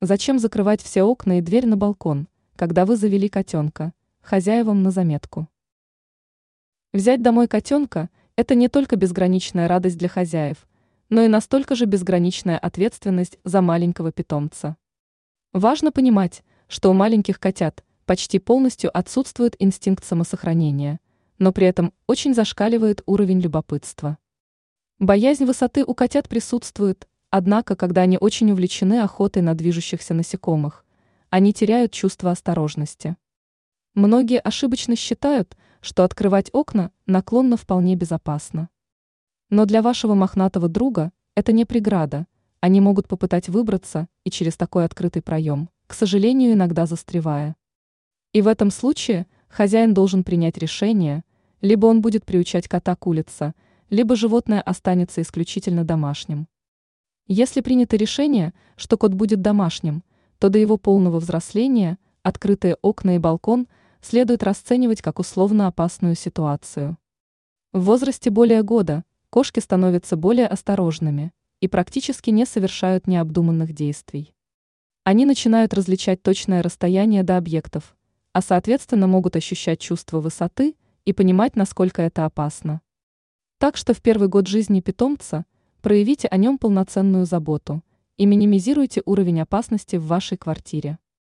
Зачем закрывать все окна и дверь на балкон, когда вы завели котенка? Хозяевам на заметку. Взять домой котенка – это не только безграничная радость для хозяев, но и настолько же безграничная ответственность за маленького питомца. Важно понимать, что у маленьких котят почти полностью отсутствует инстинкт самосохранения, но при этом очень зашкаливает уровень любопытства. Боязнь высоты у котят присутствует, Однако, когда они очень увлечены охотой на движущихся насекомых, они теряют чувство осторожности. Многие ошибочно считают, что открывать окна наклонно вполне безопасно. Но для вашего мохнатого друга это не преграда, они могут попытать выбраться и через такой открытый проем, к сожалению, иногда застревая. И в этом случае хозяин должен принять решение, либо он будет приучать кота к улице, либо животное останется исключительно домашним. Если принято решение, что кот будет домашним, то до его полного взросления открытые окна и балкон следует расценивать как условно опасную ситуацию. В возрасте более года кошки становятся более осторожными и практически не совершают необдуманных действий. Они начинают различать точное расстояние до объектов, а соответственно могут ощущать чувство высоты и понимать, насколько это опасно. Так что в первый год жизни питомца – Проявите о нем полноценную заботу и минимизируйте уровень опасности в вашей квартире.